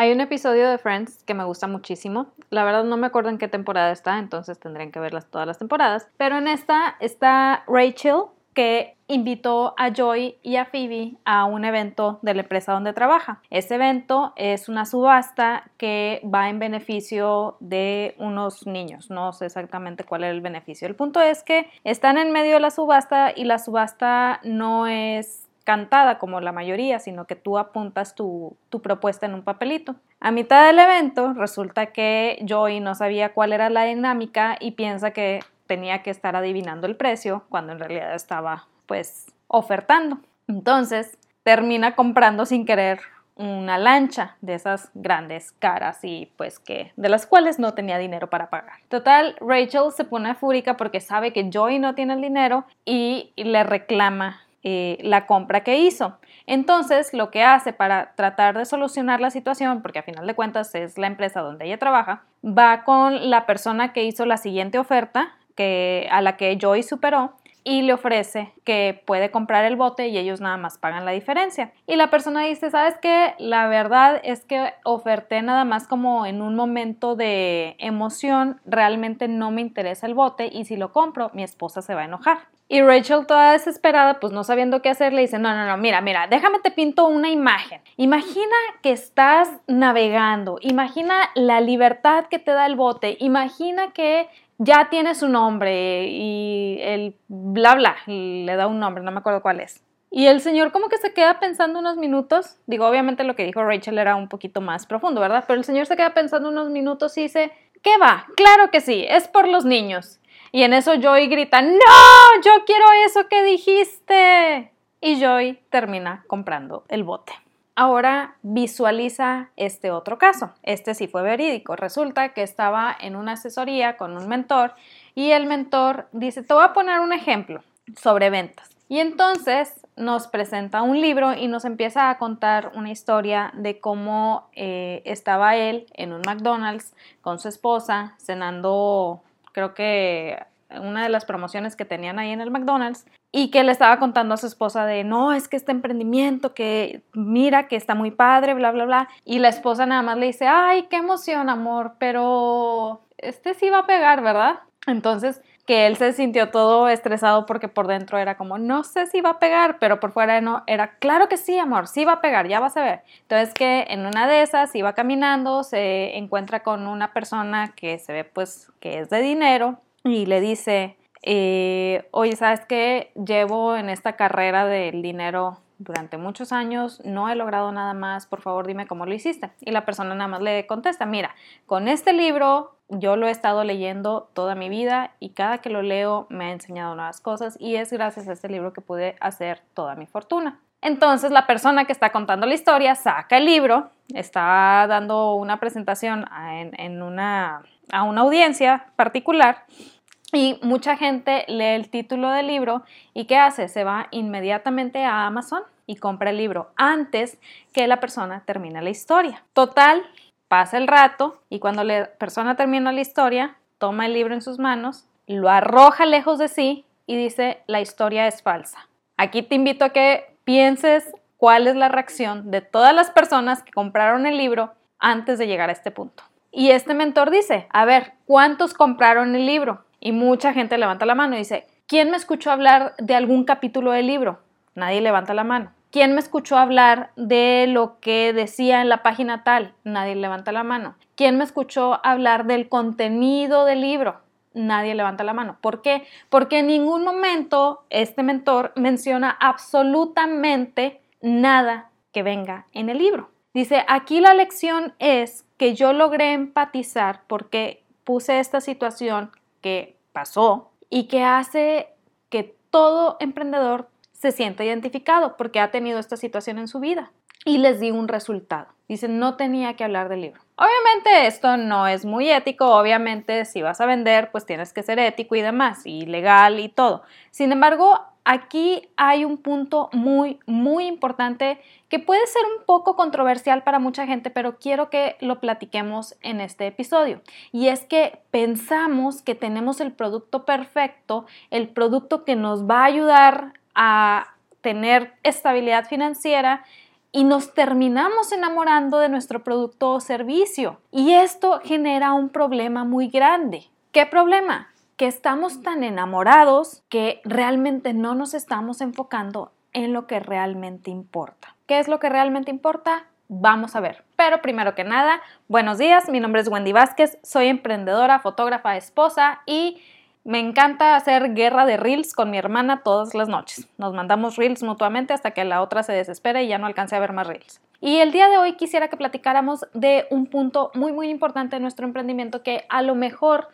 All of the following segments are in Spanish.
Hay un episodio de Friends que me gusta muchísimo. La verdad no me acuerdo en qué temporada está, entonces tendrían que verlas todas las temporadas. Pero en esta está Rachel, que invitó a Joy y a Phoebe a un evento de la empresa donde trabaja. Ese evento es una subasta que va en beneficio de unos niños. No sé exactamente cuál es el beneficio. El punto es que están en medio de la subasta y la subasta no es cantada como la mayoría, sino que tú apuntas tu, propuesta en un papelito. A mitad del evento resulta que Joy no sabía cuál era la dinámica y piensa que tenía que estar adivinando el precio cuando en realidad estaba pues ofertando. Entonces termina comprando sin querer una lancha de esas grandes caras y pues que de las cuales no tenía dinero para pagar. Total, Rachel se pone fúrica porque sabe que Joy no tiene el dinero y le reclama eh, la compra que hizo. Entonces, lo que hace para tratar de solucionar la situación, porque a final de cuentas es la empresa donde ella trabaja, va con la persona que hizo la siguiente oferta, a la que Joy superó y le ofrece que puede comprar el bote y ellos nada más pagan la diferencia. Y la persona dice, ¿sabes qué? La verdad es que oferté nada más como en un momento de emoción, realmente no me interesa el bote y si lo compro, mi esposa se va a enojar. Y Rachel, toda desesperada, pues no sabiendo qué hacer, le dice, no, no, no, mira, mira, déjame te pinto una imagen. Imagina que estás navegando, imagina la libertad que te da el bote, imagina que ya tiene su nombre y el bla bla, le da un nombre, no me acuerdo cuál es. Y el señor como que se queda pensando unos minutos, digo, obviamente lo que dijo Rachel era un poquito más profundo, ¿verdad? Pero el señor se queda pensando unos minutos y dice, ¿qué va? Claro que sí, es por los niños. Y en eso Joy grita, no, yo quiero eso que dijiste. Y Joy termina comprando el bote. Ahora visualiza este otro caso. Este sí fue verídico. Resulta que estaba en una asesoría con un mentor y el mentor dice, te voy a poner un ejemplo sobre ventas. Y entonces nos presenta un libro y nos empieza a contar una historia de cómo eh, estaba él en un McDonald's con su esposa cenando, creo que una de las promociones que tenían ahí en el McDonald's y que le estaba contando a su esposa de, no, es que este emprendimiento, que mira, que está muy padre, bla, bla, bla. Y la esposa nada más le dice, ay, qué emoción, amor, pero este sí va a pegar, ¿verdad? Entonces, que él se sintió todo estresado porque por dentro era como, no sé si va a pegar, pero por fuera no, era, claro que sí, amor, sí va a pegar, ya vas a ver. Entonces que en una de esas iba caminando, se encuentra con una persona que se ve pues que es de dinero y le dice, eh, oye, ¿sabes qué? Llevo en esta carrera del dinero durante muchos años, no he logrado nada más, por favor dime cómo lo hiciste. Y la persona nada más le contesta, mira, con este libro yo lo he estado leyendo toda mi vida y cada que lo leo me ha enseñado nuevas cosas y es gracias a este libro que pude hacer toda mi fortuna. Entonces la persona que está contando la historia saca el libro, está dando una presentación en una, a una audiencia particular y mucha gente lee el título del libro y ¿qué hace? Se va inmediatamente a Amazon y compra el libro antes que la persona termine la historia. Total, pasa el rato y cuando la persona termina la historia, toma el libro en sus manos, lo arroja lejos de sí y dice, la historia es falsa. Aquí te invito a que pienses cuál es la reacción de todas las personas que compraron el libro antes de llegar a este punto. Y este mentor dice, a ver, ¿cuántos compraron el libro? Y mucha gente levanta la mano y dice, ¿quién me escuchó hablar de algún capítulo del libro? Nadie levanta la mano. ¿Quién me escuchó hablar de lo que decía en la página tal? Nadie levanta la mano. ¿Quién me escuchó hablar del contenido del libro? Nadie levanta la mano. ¿Por qué? Porque en ningún momento este mentor menciona absolutamente nada que venga en el libro. Dice, aquí la lección es que yo logré empatizar porque puse esta situación que pasó y que hace que todo emprendedor se sienta identificado porque ha tenido esta situación en su vida. Y les di un resultado. Dicen, no tenía que hablar del libro. Obviamente esto no es muy ético, obviamente si vas a vender, pues tienes que ser ético y demás, y legal y todo. Sin embargo, aquí hay un punto muy, muy importante que puede ser un poco controversial para mucha gente, pero quiero que lo platiquemos en este episodio. Y es que pensamos que tenemos el producto perfecto, el producto que nos va a ayudar a tener estabilidad financiera y nos terminamos enamorando de nuestro producto o servicio. Y esto genera un problema muy grande. ¿Qué problema? Que estamos tan enamorados que realmente no nos estamos enfocando en lo que realmente importa. ¿Qué es lo que realmente importa? Vamos a ver. Pero primero que nada, buenos días, mi nombre es Wendy Vázquez, soy emprendedora, fotógrafa, esposa y me encanta hacer guerra de reels con mi hermana todas las noches. Nos mandamos reels mutuamente hasta que la otra se desespere y ya no alcance a ver más reels. Y el día de hoy quisiera que platicáramos de un punto muy muy importante de nuestro emprendimiento que a lo mejor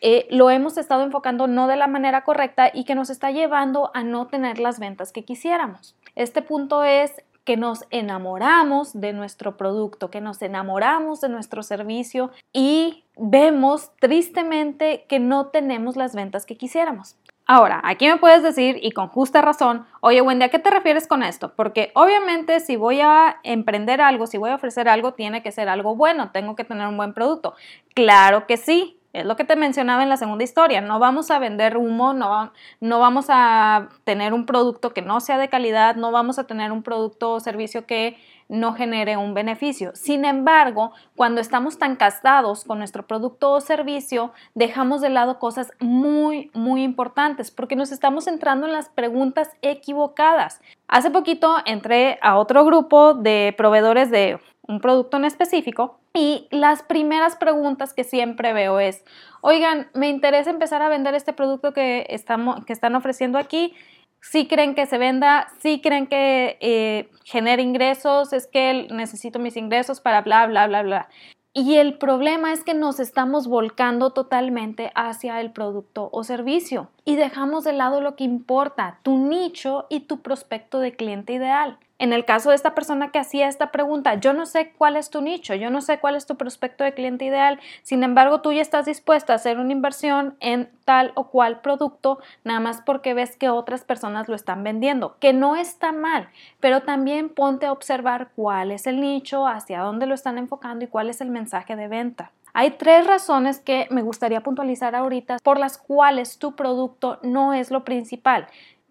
eh, lo hemos estado enfocando no de la manera correcta y que nos está llevando a no tener las ventas que quisiéramos. Este punto es que nos enamoramos de nuestro producto, que nos enamoramos de nuestro servicio y vemos tristemente que no tenemos las ventas que quisiéramos. Ahora, aquí me puedes decir, y con justa razón, oye Wendy, ¿a qué te refieres con esto? Porque obviamente si voy a emprender algo, si voy a ofrecer algo, tiene que ser algo bueno, tengo que tener un buen producto. Claro que sí, es lo que te mencionaba en la segunda historia. No vamos a vender humo, no, vamos a tener un producto que no sea de calidad, no vamos a tener un producto o servicio que no genere un beneficio. Sin embargo, cuando estamos tan casados con nuestro producto o servicio, dejamos de lado cosas muy, muy importantes porque nos estamos entrando en las preguntas equivocadas. Hace poquito entré a otro grupo de proveedores de un producto en específico y las primeras preguntas que siempre veo es, oigan, me interesa empezar a vender este producto que, estamos, que están ofreciendo aquí. Si creen que se venda, si creen que eh, genere ingresos, es que necesito mis ingresos para bla, bla, bla, bla. Y el problema es que nos estamos volcando totalmente hacia el producto o servicio y dejamos de lado lo que importa, tu nicho y tu prospecto de cliente ideal. En el caso de esta persona que hacía esta pregunta, yo no sé cuál es tu nicho, yo no sé cuál es tu prospecto de cliente ideal, sin embargo tú ya estás dispuesta a hacer una inversión en tal o cual producto, nada más porque ves que otras personas lo están vendiendo, que no está mal, pero también ponte a observar cuál es el nicho, hacia dónde lo están enfocando y cuál es el mensaje de venta. Hay tres razones que me gustaría puntualizar ahorita por las cuales tu producto no es lo principal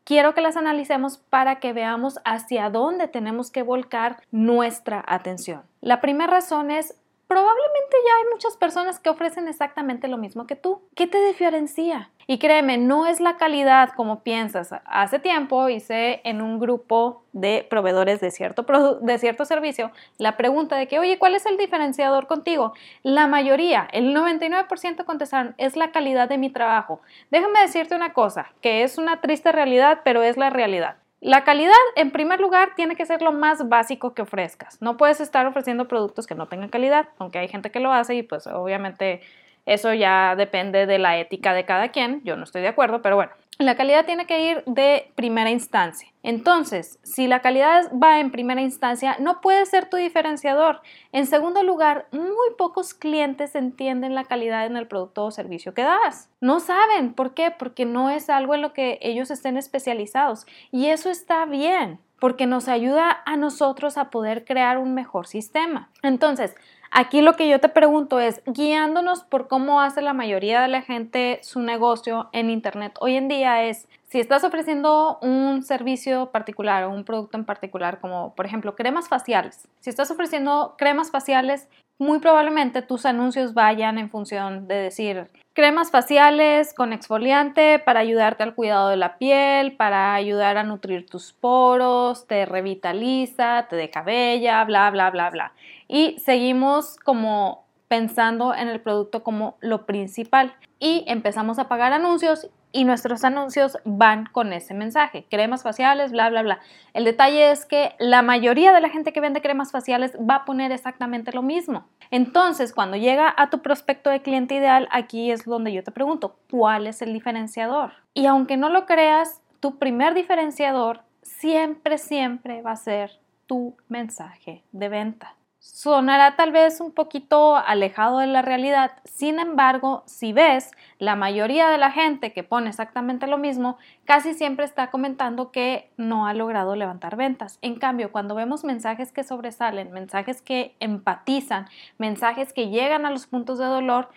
quiero que las analicemos para que veamos hacia dónde tenemos que volcar nuestra atención. La primera razón es probablemente ya hay muchas personas que ofrecen exactamente lo mismo que tú. ¿Qué te diferencia? Y créeme, no es la calidad como piensas. Hace tiempo hice en un grupo de proveedores de cierto, de cierto servicio la pregunta de que, oye, ¿cuál es el diferenciador contigo? La mayoría, el 99% contestaron, es la calidad de mi trabajo. Déjame decirte una cosa, que es una triste realidad, pero es la realidad. La calidad, en primer lugar, tiene que ser lo más básico que ofrezcas. No puedes estar ofreciendo productos que no tengan calidad, aunque hay gente que lo hace y pues obviamente eso ya depende de la ética de cada quien. Yo no estoy de acuerdo, pero bueno, la calidad tiene que ir de primera instancia. Entonces, si la calidad va en primera instancia, no puede ser tu diferenciador. En segundo lugar, muy pocos clientes entienden la calidad en el producto o servicio que das. No saben. ¿Por qué? Porque no es algo en lo que ellos estén especializados. Y eso está bien porque nos ayuda a nosotros a poder crear un mejor sistema. Entonces, Aquí lo que yo te pregunto es, guiándonos por cómo hace la mayoría de la gente su negocio en Internet hoy en día es, si estás ofreciendo un servicio particular o un producto en particular, como por ejemplo cremas faciales, si estás ofreciendo cremas faciales, muy probablemente tus anuncios vayan en función de decir cremas faciales con exfoliante para ayudarte al cuidado de la piel, para ayudar a nutrir tus poros, te revitaliza, te deja bella, bla, bla, bla, bla. Y seguimos como pensando en el producto como lo principal y empezamos a pagar anuncios y nuestros anuncios van con ese mensaje, cremas faciales, bla, bla, bla. El detalle es que la mayoría de la gente que vende cremas faciales va a poner exactamente lo mismo. Entonces, cuando llega a tu prospecto de cliente ideal, aquí es donde yo te pregunto, ¿cuál es el diferenciador? Y aunque no lo creas, tu primer diferenciador siempre, siempre va a ser tu mensaje de venta. Sonará tal vez un poquito alejado de la realidad, sin embargo, si ves, la mayoría de la gente que pone exactamente lo mismo casi siempre está comentando que no ha logrado levantar ventas. En cambio, cuando vemos mensajes que sobresalen, mensajes que empatizan, mensajes que llegan a los puntos de dolor,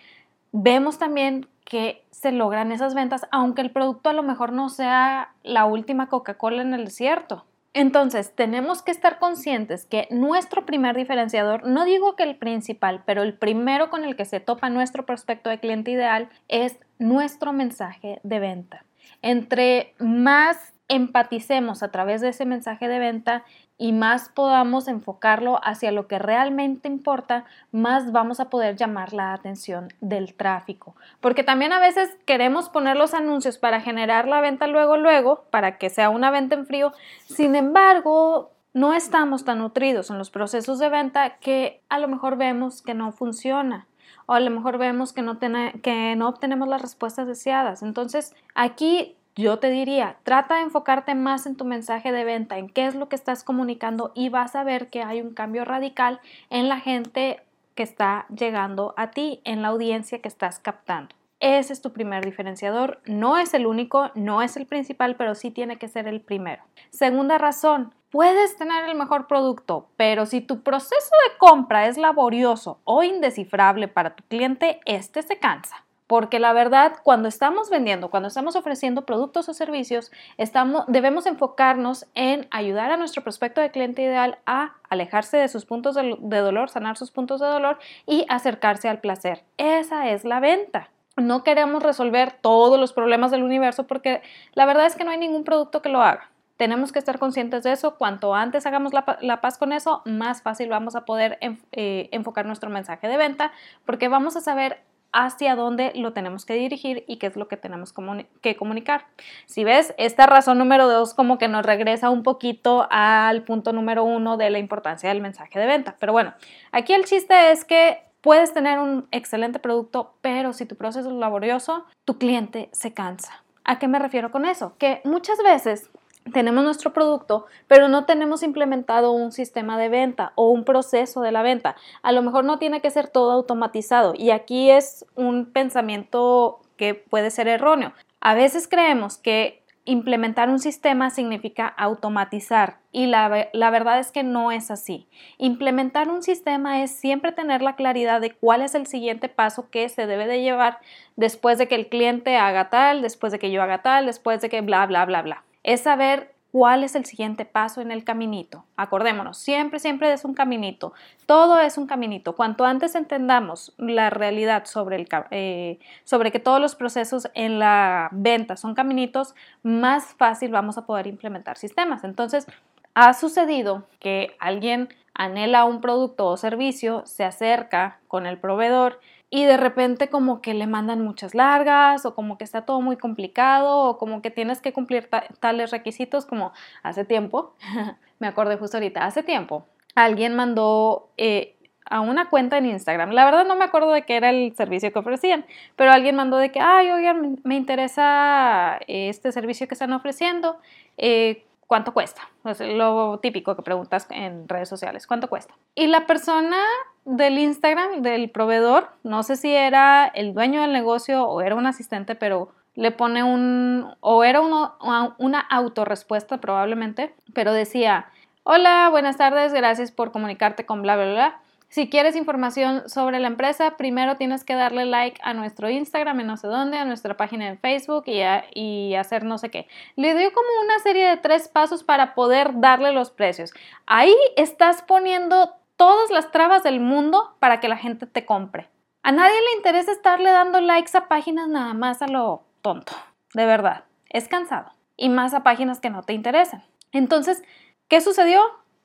vemos también que se logran esas ventas, aunque el producto a lo mejor no sea la última Coca-Cola en el desierto. Entonces, tenemos que estar conscientes que nuestro primer diferenciador, no digo que el principal, pero el primero con el que se topa nuestro prospecto de cliente ideal es nuestro mensaje de venta. Entre más empaticemos a través de ese mensaje de venta y más podamos enfocarlo hacia lo que realmente importa, más vamos a poder llamar la atención del tráfico. Porque también a veces queremos poner los anuncios para generar la venta luego, luego, para que sea una venta en frío. Sin embargo, no estamos tan nutridos en los procesos de venta que a lo mejor vemos que no funciona o a lo mejor vemos que no, que no obtenemos las respuestas deseadas. Entonces, aquí yo te diría, trata de enfocarte más en tu mensaje de venta, en qué es lo que estás comunicando y vas a ver que hay un cambio radical en la gente que está llegando a ti, en la audiencia que estás captando. Ese es tu primer diferenciador. No es el único, no es el principal, pero sí tiene que ser el primero. Segunda razón, puedes tener el mejor producto, pero si tu proceso de compra es laborioso o indescifrable para tu cliente, este se cansa porque la verdad, cuando estamos vendiendo, cuando estamos ofreciendo productos o servicios, estamos, debemos enfocarnos en ayudar a nuestro prospecto de cliente ideal a alejarse de sus puntos de, dolor, sanar sus puntos de dolor y acercarse al placer. Esa es la venta. No queremos resolver todos los problemas del universo porque la verdad es que no hay ningún producto que lo haga. Tenemos que estar conscientes de eso. Cuanto antes hagamos la, paz con eso, más fácil vamos a poder eh, enfocar nuestro mensaje de venta porque vamos a saber hacia dónde lo tenemos que dirigir y qué es lo que tenemos que comunicar. Si ves, esta razón número dos como que nos regresa un poquito al punto número uno de la importancia del mensaje de venta. Pero bueno, aquí el chiste es que puedes tener un excelente producto, pero si tu proceso es laborioso, tu cliente se cansa. ¿A qué me refiero con eso? Que muchas veces tenemos nuestro producto, pero no tenemos implementado un sistema de venta o un proceso de la venta. A lo mejor no tiene que ser todo automatizado y aquí es un pensamiento que puede ser erróneo. A veces creemos que implementar un sistema significa automatizar y la, la, verdad es que no es así. Implementar un sistema es siempre tener la claridad de cuál es el siguiente paso que se debe de llevar después de que el cliente haga tal, después de que yo haga tal, después de que bla, bla, bla, bla es saber cuál es el siguiente paso en el caminito. Acordémonos, siempre, siempre es un caminito. Todo es un caminito. Cuanto antes entendamos la realidad sobre, el, eh, sobre que todos los procesos en la venta son caminitos, más fácil vamos a poder implementar sistemas. Entonces, ha sucedido que alguien anhela un producto o servicio, se acerca con el proveedor y de repente como que le mandan muchas largas o como que está todo muy complicado o como que tienes que cumplir tales requisitos como hace tiempo, me acordé justo ahorita, hace tiempo alguien mandó eh, a una cuenta en Instagram, la verdad no me acuerdo de qué era el servicio que ofrecían, pero alguien mandó de que, ay, oigan, me interesa este servicio que están ofreciendo, eh, ¿cuánto cuesta? Es lo típico que preguntas en redes sociales, ¿cuánto cuesta? Y la persona del Instagram, del proveedor, no sé si era el dueño del negocio o era un asistente, pero le pone un, o era una autorrespuesta probablemente, pero decía, hola, buenas tardes, gracias por comunicarte con bla, bla, bla. Si quieres información sobre la empresa, primero tienes que darle like a nuestro Instagram en no sé dónde, a nuestra página en Facebook y, hacer no sé qué. Le doy como una serie de tres pasos para poder darle los precios. Ahí estás poniendo todas las trabas del mundo para que la gente te compre. A nadie le interesa estarle dando likes a páginas nada más a lo tonto. De verdad, es cansado. Y más a páginas que no te interesan. Entonces, ¿qué sucedió?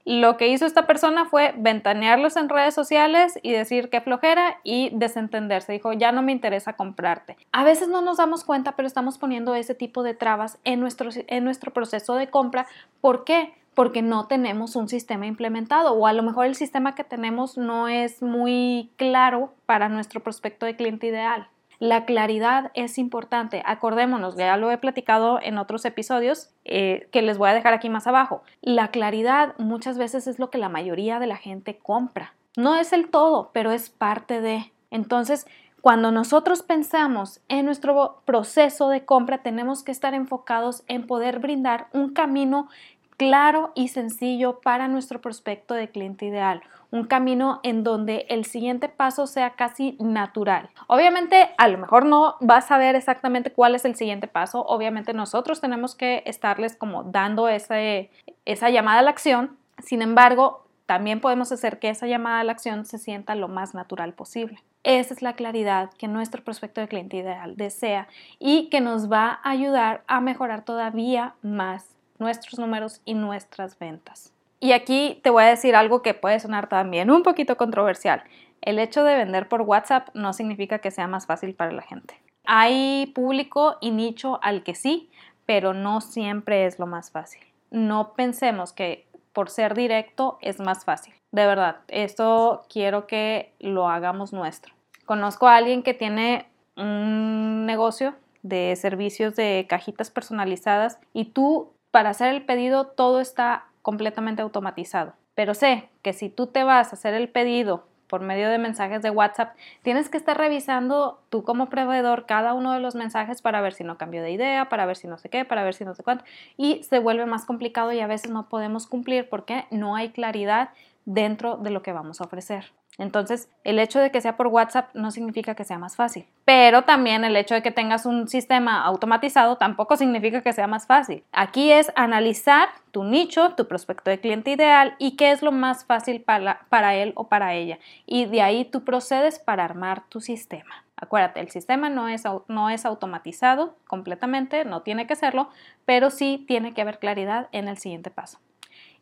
Lo que hizo esta persona fue ventanearlos en redes sociales y decir que flojera y desentenderse. Dijo, ya no me interesa comprarte. A veces no nos damos cuenta, pero estamos poniendo ese tipo de trabas en nuestro, en nuestro proceso de compra. ¿Por qué? porque no tenemos un sistema implementado o a lo mejor el sistema que tenemos no es muy claro para nuestro prospecto de cliente ideal. La claridad es importante. Acordémonos, ya lo he platicado en otros episodios eh, que les voy a dejar aquí más abajo. La claridad muchas veces es lo que la mayoría de la gente compra. No es el todo, pero es parte de. Entonces, cuando nosotros pensamos en nuestro proceso de compra, tenemos que estar enfocados en poder brindar un camino claro y sencillo para nuestro prospecto de cliente ideal. Un camino en donde el siguiente paso sea casi natural. Obviamente, a lo mejor no vas a ver exactamente cuál es el siguiente paso. Obviamente nosotros tenemos que estarles como dando ese, esa llamada a la acción. Sin embargo, también podemos hacer que esa llamada a la acción se sienta lo más natural posible. Esa es la claridad que nuestro prospecto de cliente ideal desea y que nos va a ayudar a mejorar todavía más nuestros números y nuestras ventas. Y aquí te voy a decir algo que puede sonar también un poquito controversial. El hecho de vender por WhatsApp no significa que sea más fácil para la gente. Hay público y nicho al que sí, pero no siempre es lo más fácil. No pensemos que por ser directo es más fácil. De verdad, esto quiero que lo hagamos nuestro. Conozco a alguien que tiene un negocio de servicios de cajitas personalizadas y tú para hacer el pedido todo está completamente automatizado. Pero sé que si tú te vas a hacer el pedido por medio de mensajes de WhatsApp, tienes que estar revisando tú como proveedor cada uno de los mensajes para ver si no cambió de idea, para ver si no sé qué, para ver si no sé cuánto. Y se vuelve más complicado y a veces no podemos cumplir porque no hay claridad dentro de lo que vamos a ofrecer. Entonces, el hecho de que sea por WhatsApp no significa que sea más fácil, pero también el hecho de que tengas un sistema automatizado tampoco significa que sea más fácil. Aquí es analizar tu nicho, tu prospecto de cliente ideal y qué es lo más fácil para, él o para ella. Y de ahí tú procedes para armar tu sistema. Acuérdate, el sistema no es, no es automatizado completamente, no tiene que serlo, pero sí tiene que haber claridad en el siguiente paso.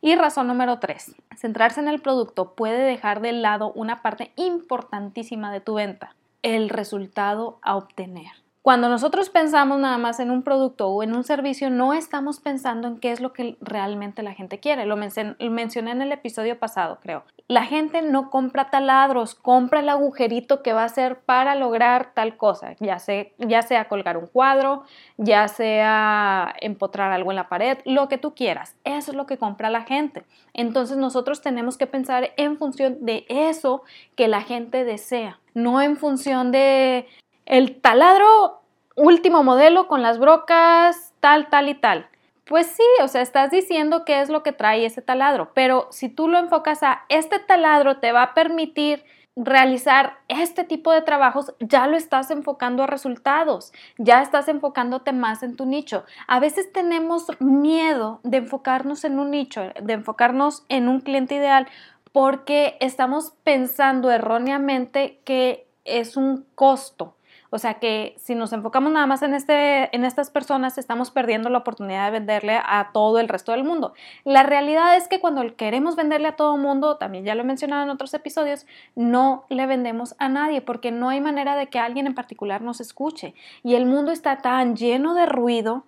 Y razón número tres, centrarse en el producto puede dejar de lado una parte importantísima de tu venta, el resultado a obtener. Cuando nosotros pensamos nada más en un producto o en un servicio, no estamos pensando en qué es lo que realmente la gente quiere. Lo, mencioné en el episodio pasado, creo. La gente no compra taladros, compra el agujerito que va a ser para lograr tal cosa, ya sea, ya sea colgar un cuadro, ya sea empotrar algo en la pared, lo que tú quieras. Eso es lo que compra la gente. Entonces nosotros tenemos que pensar en función de eso que la gente desea, no en función de el taladro último modelo con las brocas tal, tal y tal. Pues sí, o sea, estás diciendo qué es lo que trae ese taladro, pero si tú lo enfocas a este taladro te va a permitir realizar este tipo de trabajos, ya lo estás enfocando a resultados, ya estás enfocándote más en tu nicho. A veces tenemos miedo de enfocarnos en un nicho, de enfocarnos en un cliente ideal, porque estamos pensando erróneamente que es un costo o sea que si nos enfocamos nada más en, este, en estas personas, estamos perdiendo la oportunidad de venderle a todo el resto del mundo. La realidad es que cuando queremos venderle a todo el mundo, también ya lo he mencionado en otros episodios, no le vendemos a nadie porque no hay manera de que alguien en particular nos escuche. Y el mundo está tan lleno de ruido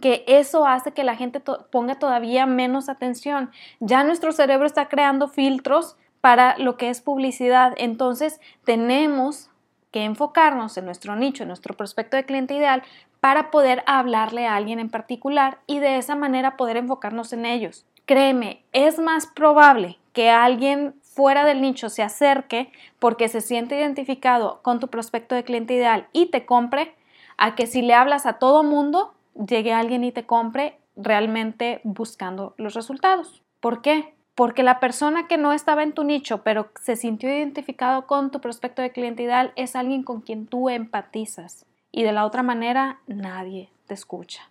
que eso hace que la gente ponga todavía menos atención. Ya nuestro cerebro está creando filtros para lo que es publicidad. Entonces tenemos que enfocarnos en nuestro nicho, en nuestro prospecto de cliente ideal, para poder hablarle a alguien en particular y de esa manera poder enfocarnos en ellos. Créeme, es más probable que alguien fuera del nicho se acerque porque se siente identificado con tu prospecto de cliente ideal y te compre, a que si le hablas a todo mundo, llegue alguien y te compre realmente buscando los resultados. ¿Por qué? Porque la persona que no estaba en tu nicho, pero se sintió identificado con tu prospecto de cliente ideal, es alguien con quien tú empatizas. Y de la otra manera, nadie te escucha.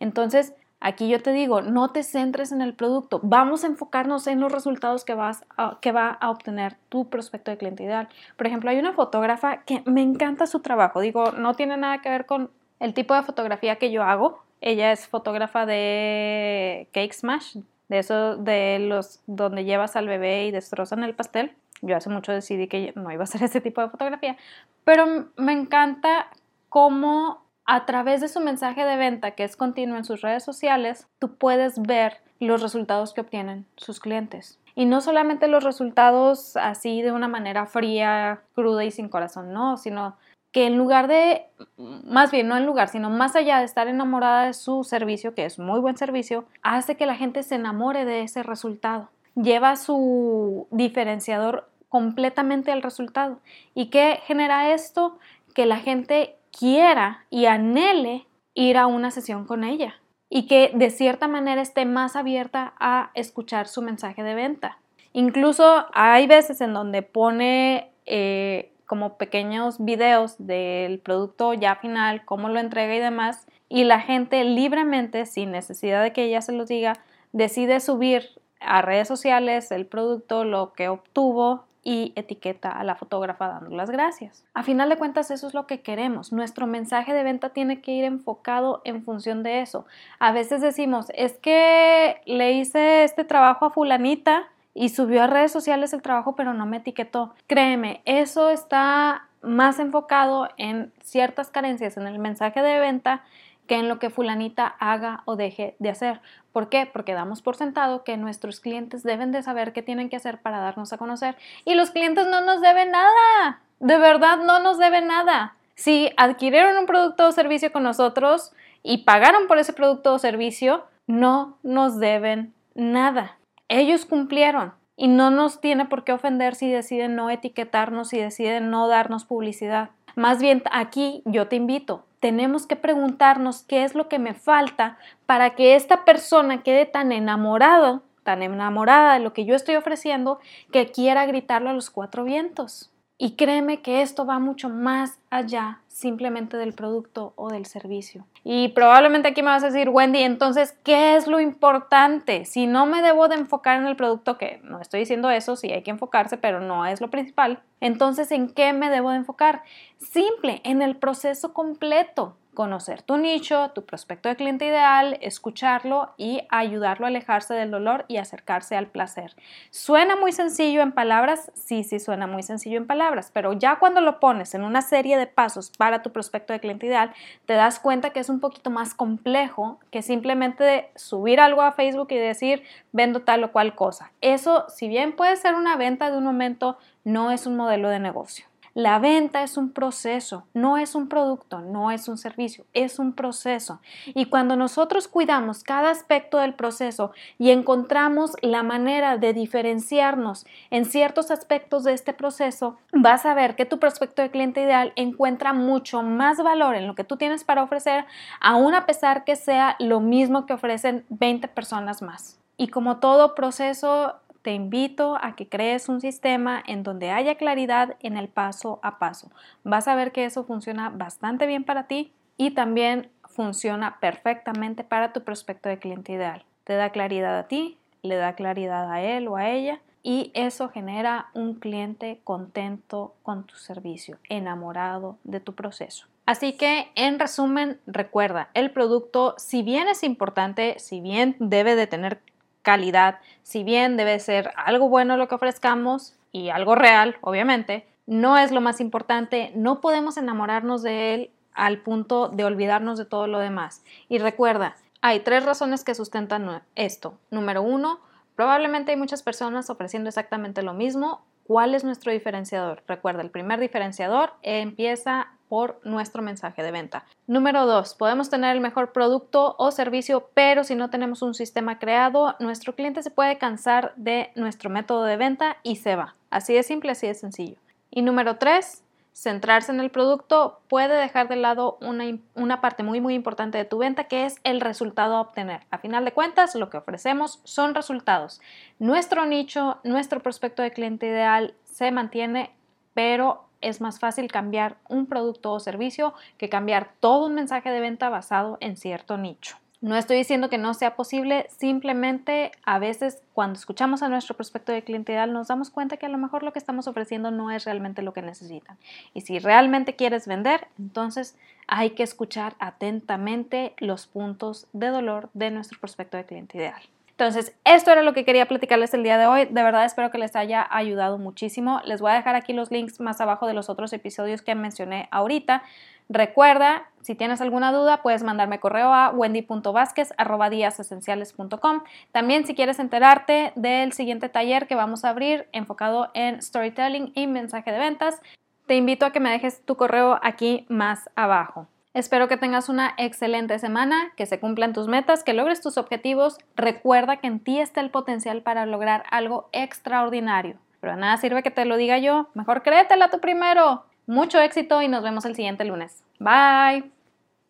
Entonces, aquí yo te digo, no te centres en el producto, vamos a enfocarnos en los resultados que, vas que va a obtener tu prospecto de cliente ideal. Por ejemplo, hay una fotógrafa que me encanta su trabajo, digo, no tiene nada que ver con el tipo de fotografía que yo hago. Ella es fotógrafa de Cake Smash, de eso de los donde llevas al bebé y destrozan el pastel. Yo hace mucho decidí que no iba a hacer ese tipo de fotografía, pero me encanta cómo a través de su mensaje de venta, que es continuo en sus redes sociales, tú puedes ver los resultados que obtienen sus clientes. Y no solamente los resultados así de una manera fría, cruda y sin corazón, no, sino que en lugar de, más bien no en lugar, sino más allá de estar enamorada de su servicio, que es muy buen servicio, hace que la gente se enamore de ese resultado. Lleva su diferenciador completamente al resultado. ¿Y qué genera esto? Que la gente quiera y anhele ir a una sesión con ella. y que de cierta manera esté más abierta a escuchar su mensaje de venta. Incluso hay veces en donde pone eh, como pequeños videos del producto ya final, cómo lo entrega y demás, y la gente libremente, sin necesidad de que ella se los diga, decide subir a redes sociales el producto, lo que obtuvo y etiqueta a la fotógrafa dando las gracias. A final de cuentas eso es lo que queremos. Nuestro mensaje de venta tiene que ir enfocado en función de eso. A veces decimos, es que le hice este trabajo a fulanita y subió a redes sociales el trabajo pero no me etiquetó. Créeme, eso está más enfocado en ciertas carencias en el mensaje de venta que en lo que fulanita haga o deje de hacer. ¿Por qué? Porque damos por sentado que nuestros clientes deben de saber qué tienen que hacer para darnos a conocer y los clientes no nos deben nada. De verdad no nos deben nada. Si adquirieron un producto o servicio con nosotros y pagaron por ese producto o servicio, no nos deben nada. Ellos cumplieron y no nos tiene por qué ofender si deciden no etiquetarnos, si deciden no darnos publicidad. Más bien aquí yo te invito, tenemos que preguntarnos qué es lo que me falta para que esta persona quede tan enamorado, tan enamorada de lo que yo estoy ofreciendo, que quiera gritarlo a los cuatro vientos. Y créeme que esto va mucho más allá simplemente del producto o del servicio. Y probablemente aquí me vas a decir, Wendy, entonces, ¿qué es lo importante? Si no me debo de enfocar en el producto, que no estoy diciendo eso, sí hay que enfocarse, pero no es lo principal. Entonces, ¿en qué me debo de enfocar? Simple, en el proceso completo conocer tu nicho, tu prospecto de cliente ideal, escucharlo y ayudarlo a alejarse del dolor y acercarse al placer. ¿Suena muy sencillo en palabras? Sí, sí, suena muy sencillo en palabras, pero ya cuando lo pones en una serie de pasos para tu prospecto de cliente ideal, te das cuenta que es un poquito más complejo que simplemente subir algo a Facebook y decir vendo tal o cual cosa. Eso, si bien puede ser una venta de un momento, no es un modelo de negocio. La venta es un proceso, no es un producto, no es un servicio, es un proceso. Y cuando nosotros cuidamos cada aspecto del proceso y encontramos la manera de diferenciarnos en ciertos aspectos de este proceso, vas a ver que tu prospecto de cliente ideal encuentra mucho más valor en lo que tú tienes para ofrecer, aun a pesar que sea lo mismo que ofrecen 20 personas más. Y como todo proceso, te invito a que crees un sistema en donde haya claridad en el paso a paso. Vas a ver que eso funciona bastante bien para ti y también funciona perfectamente para tu prospecto de cliente ideal. Te da claridad a ti, le da claridad a él o a ella y eso genera un cliente contento con tu servicio, enamorado de tu proceso. Así que, en resumen, recuerda, el producto, si bien es importante, si bien debe de tener calidad, si bien debe ser algo bueno lo que ofrezcamos y algo real, obviamente, no es lo más importante, no podemos enamorarnos de él al punto de olvidarnos de todo lo demás. Y recuerda, hay tres razones que sustentan esto. Número uno, probablemente hay muchas personas ofreciendo exactamente lo mismo. ¿Cuál es nuestro diferenciador? Recuerda, el primer diferenciador empieza por nuestro mensaje de venta. Número dos, podemos tener el mejor producto o servicio, pero si no tenemos un sistema creado, nuestro cliente se puede cansar de nuestro método de venta y se va. Así de simple, así de sencillo. Y número tres, centrarse en el producto puede dejar de lado una, una, parte muy muy importante de tu venta que es el resultado a obtener. A final de cuentas, lo que ofrecemos son resultados. Nuestro nicho, nuestro prospecto de cliente ideal se mantiene, pero es más fácil cambiar un producto o servicio que cambiar todo un mensaje de venta basado en cierto nicho. No estoy diciendo que no sea posible, simplemente a veces cuando escuchamos a nuestro prospecto de cliente ideal nos damos cuenta que a lo mejor lo que estamos ofreciendo no es realmente lo que necesitan. Y si realmente quieres vender, entonces hay que escuchar atentamente los puntos de dolor de nuestro prospecto de cliente ideal. Entonces, esto era lo que quería platicarles el día de hoy. De verdad espero que les haya ayudado muchísimo. Les voy a dejar aquí los links más abajo de los otros episodios que mencioné ahorita. Recuerda, si tienes alguna duda, puedes mandarme correo a wendy.vázquez.com. También si quieres enterarte del siguiente taller que vamos a abrir enfocado en storytelling y mensaje de ventas, te invito a que me dejes tu correo aquí más abajo. Espero que tengas una excelente semana, que se cumplan tus metas, que logres tus objetivos. Recuerda que en ti está el potencial para lograr algo extraordinario. Pero nada sirve que te lo diga yo. Mejor créetela tú primero. Mucho éxito y nos vemos el siguiente lunes. Bye.